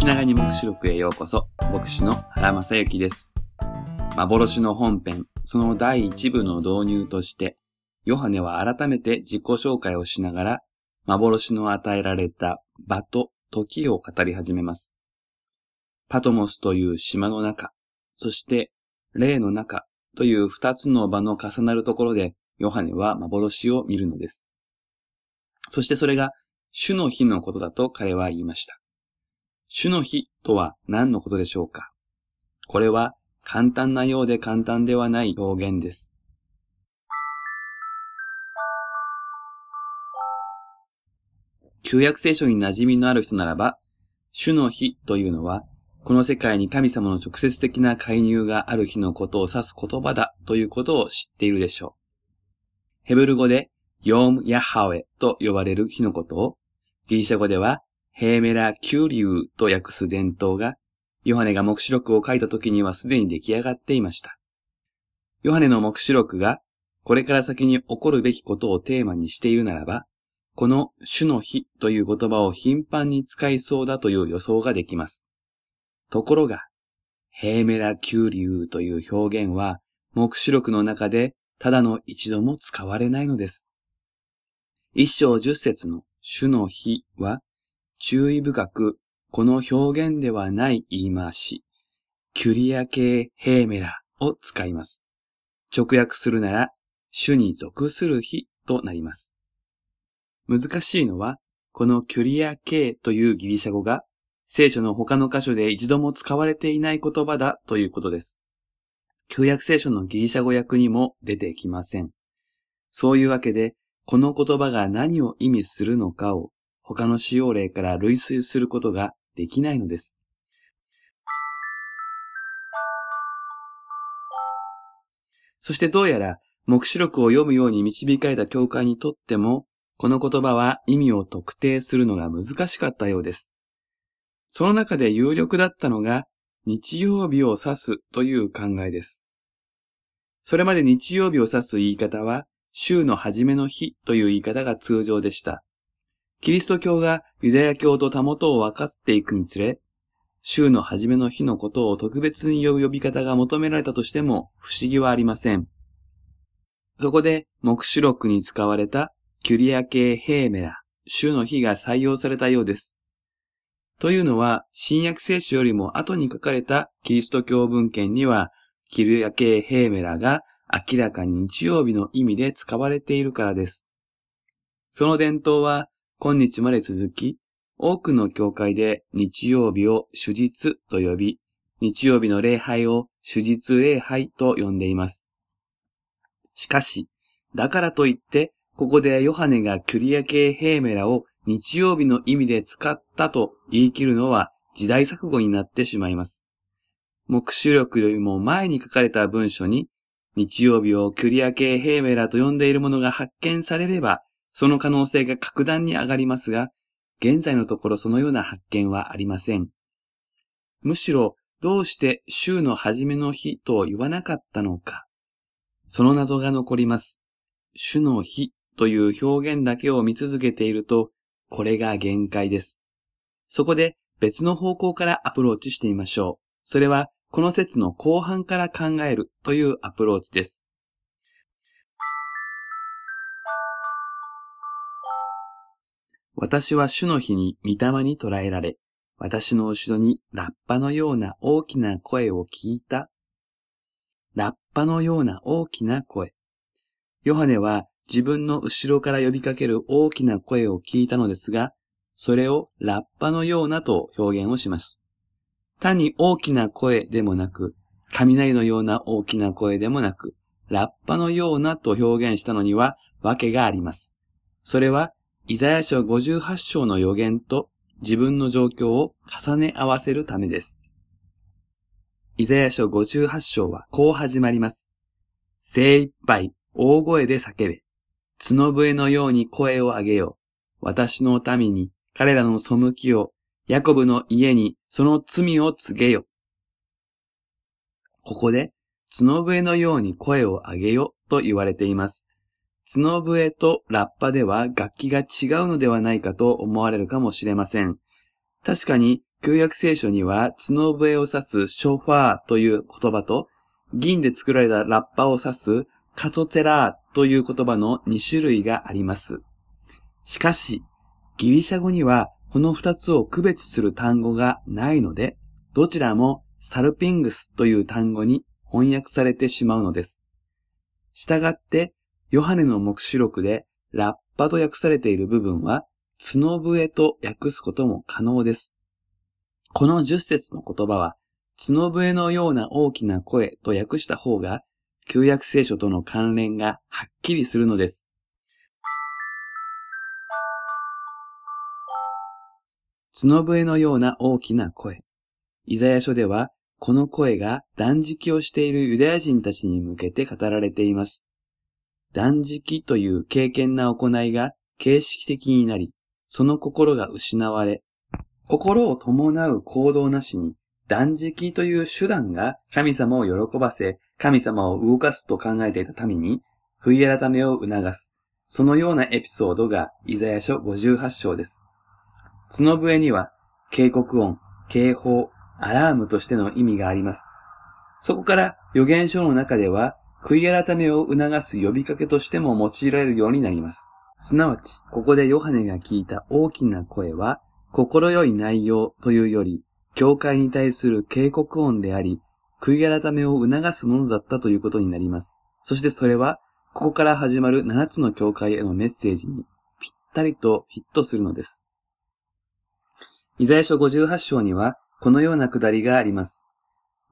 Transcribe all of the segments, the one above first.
気長に目視録へようこそ、牧師の原正幸です。幻の本編、その第一部の導入として、ヨハネは改めて自己紹介をしながら、幻の与えられた場と時を語り始めます。パトモスという島の中、そして霊の中という二つの場の重なるところで、ヨハネは幻を見るのです。そしてそれが主の日のことだと彼は言いました。主の日とは何のことでしょうか？これは簡単なようで簡単ではない表現です。旧約聖書に馴染みのある人ならば、主の日というのは、この世界に神様の直接的な介入がある日のことを指す言葉だということを知っているでしょう。ヘブル語で、ヨーム・ヤハウェと呼ばれる日のことを、ギリシャ語では、ヘーメラ・キュリューと訳す伝統が、ヨハネが目視録を書いた時にはすでに出来上がっていました。ヨハネの目視録が、これから先に起こるべきことをテーマにしているならば、この主の日という言葉を頻繁に使いそうだという予想ができます。ところが、ヘーメラ・キュリューという表現は、目視録の中でただの一度も使われないのです。一章十節の主の日は、注意深く、この表現ではない言い回し、キュリア系ヘーメラを使います。直訳するなら、主に属する日となります。難しいのは、このキュリア系というギリシャ語が、聖書の他の箇所で一度も使われていない言葉だということです。旧約聖書のギリシャ語訳にも出てきません。そういうわけで、この言葉が何を意味するのかを他の使用例から類推することができないのです。そしてどうやら、目視録を読むように導かれた教会にとっても、この言葉は意味を特定するのが難しかったようです。その中で有力だったのが、日曜日を指すという考えです。それまで日曜日を指す言い方は、週の初めの日という言い方が通常でした。キリスト教がユダヤ教とたもとを分かっていくにつれ、週の初めの日のことを特別に呼ぶ呼び方が求められたとしても不思議はありません。そこで、目視録に使われたキュリア系ヘーメラ、週の日が採用されたようです。というのは、新約聖書よりも後に書かれたキリスト教文献には、キュリア系ヘーメラが明らかに日曜日の意味で使われているからです。その伝統は今日まで続き、多くの教会で日曜日を主日と呼び、日曜日の礼拝を主日礼拝と呼んでいます。しかし、だからといって、ここでヨハネがキュリア系ヘーメラを日曜日の意味で使ったと言い切るのは時代錯誤になってしまいます。目視録よりも前に書かれた文書に、日曜日をキュリア系ヘーメラと呼んでいるものが発見されれば、その可能性が格段に上がりますが、現在のところそのような発見はありません。むしろ、どうして週の初めの日と言わなかったのか。その謎が残ります。主の日という表現だけを見続けていると、これが限界です。そこで別の方向からアプローチしてみましょう。それは、この説の後半から考えるというアプローチです。私は主の日に御霊に捉えられ、私の後ろにラッパのような大きな声を聞いた。ラッパのような大きな声。ヨハネは自分の後ろから呼びかける大きな声を聞いたのですが、それをラッパのようなと表現をします。単に大きな声でもなく、雷のような大きな声でもなく、ラッパのようなと表現したのには訳があります。それは、イザヤ書58章の予言と自分の状況を重ね合わせるためです。イザヤ書58章はこう始まります。精一杯大声で叫べ。角笛のように声を上げよう。私の民に彼らの背きを、ヤコブの家にその罪を告げよ。ここで、角笛のように声を上げよと言われています。角笛とラッパでは楽器が違うのではないかと思われるかもしれません。確かに旧約聖書には角笛を指すショファーという言葉と、銀で作られたラッパを指すカトテラーという言葉の2種類があります。しかし、ギリシャ語にはこの2つを区別する単語がないので、どちらもサルピングスという単語に翻訳されてしまうのです。したがって、ヨハネの目視録でラッパと訳されている部分は、角笛と訳すことも可能です。この十節の言葉は、角笛のような大きな声と訳した方が、旧約聖書との関連がはっきりするのです。角笛のような大きな声。イザヤ書では、この声が断食をしているユダヤ人たちに向けて語られています。断食という経験な行いが形式的になり、その心が失われ、心を伴う行動なしに断食という手段が神様を喜ばせ、神様を動かすと考えていた民に、悔い改めを促す。そのようなエピソードがイザヤ書58章です。角笛には警告音、警報、アラームとしての意味があります。そこから予言書の中では悔い改めを促す呼びかけとしても用いられるようになります。すなわち、ここでヨハネが聞いた大きな声は、心よい内容というより、教会に対する警告音であり、悔い改めを促すものだったということになります。そしてそれは、ここから始まる7つの教会へのメッセージにぴったりとフィットするのです。イザヤ書58章には、このようなくだりがあります。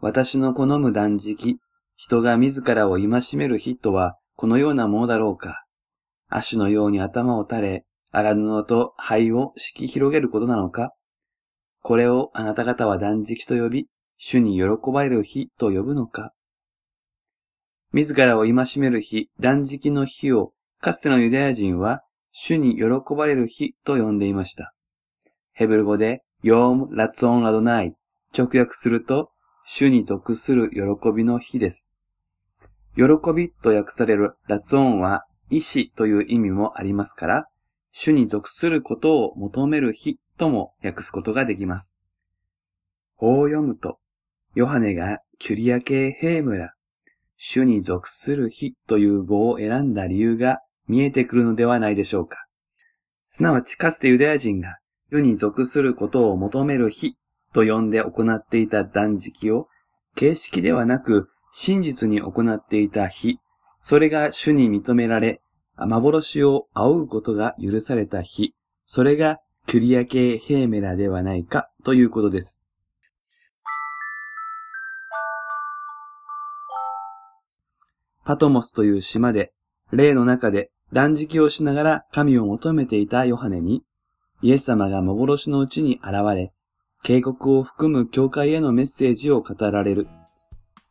私の好む断食、人が自らを戒める日とは、このようなものだろうか。足のように頭を垂れ、荒布と灰を敷き広げることなのかこれをあなた方は断食と呼び、主に喜ばれる日と呼ぶのか自らを戒める日、断食の日を、かつてのユダヤ人は、主に喜ばれる日と呼んでいました。ヘブル語で、יום רצון לאדני、直訳すると、主に属する喜びの日です。喜びと訳されるרצוןは意志という意味もありますから、主に属することを求める日とも訳すことができます。こう読むと、ヨハネがκυριακῇ ἡμέρᾳ、主に属する日という語を選んだ理由が見えてくるのではないでしょうか。すなわちかつてユダヤ人が世に属することを求める日と呼んで行っていた断食を、形式ではなく真実に行っていた日、それが主に認められ、幻を仰ぐことが許された日、それがクリア系ヘーメラではないかということです。パトモスという島で、霊の中で断食をしながら神を求めていたヨハネに、イエス様が幻のうちに現れ、警告を含む教会へのメッセージを語られる。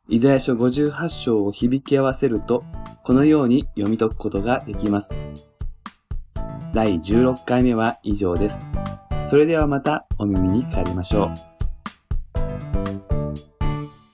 イザヤ書58章を響き合わせると、このように読み解くことができます。第16回目は以上です。それではまたお耳にかかりましょう。